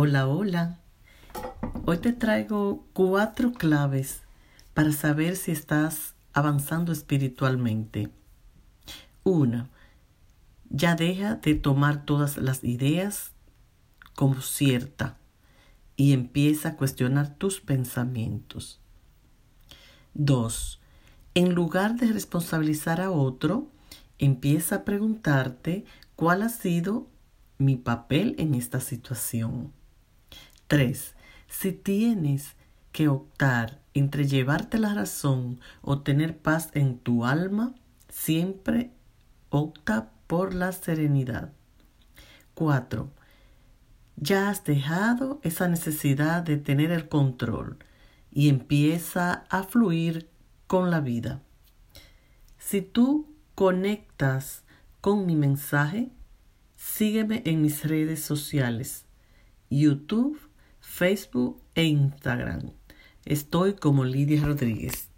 Hola, hola. Hoy te traigo cuatro claves para saber si estás avanzando espiritualmente. Una, ya deja de tomar todas las ideas como cierta y empieza a cuestionar tus pensamientos. Dos, en lugar de responsabilizar a otro, empieza a preguntarte cuál ha sido mi papel en esta situación. 3. Si tienes que optar entre llevarte la razón o tener paz en tu alma, siempre opta por la serenidad. 4. Ya has dejado esa necesidad de tener el control y empieza a fluir con la vida. Si tú conectas con mi mensaje, sígueme en mis redes sociales, YouTube, Facebook e Instagram. Estoy como Lidia Rodríguez.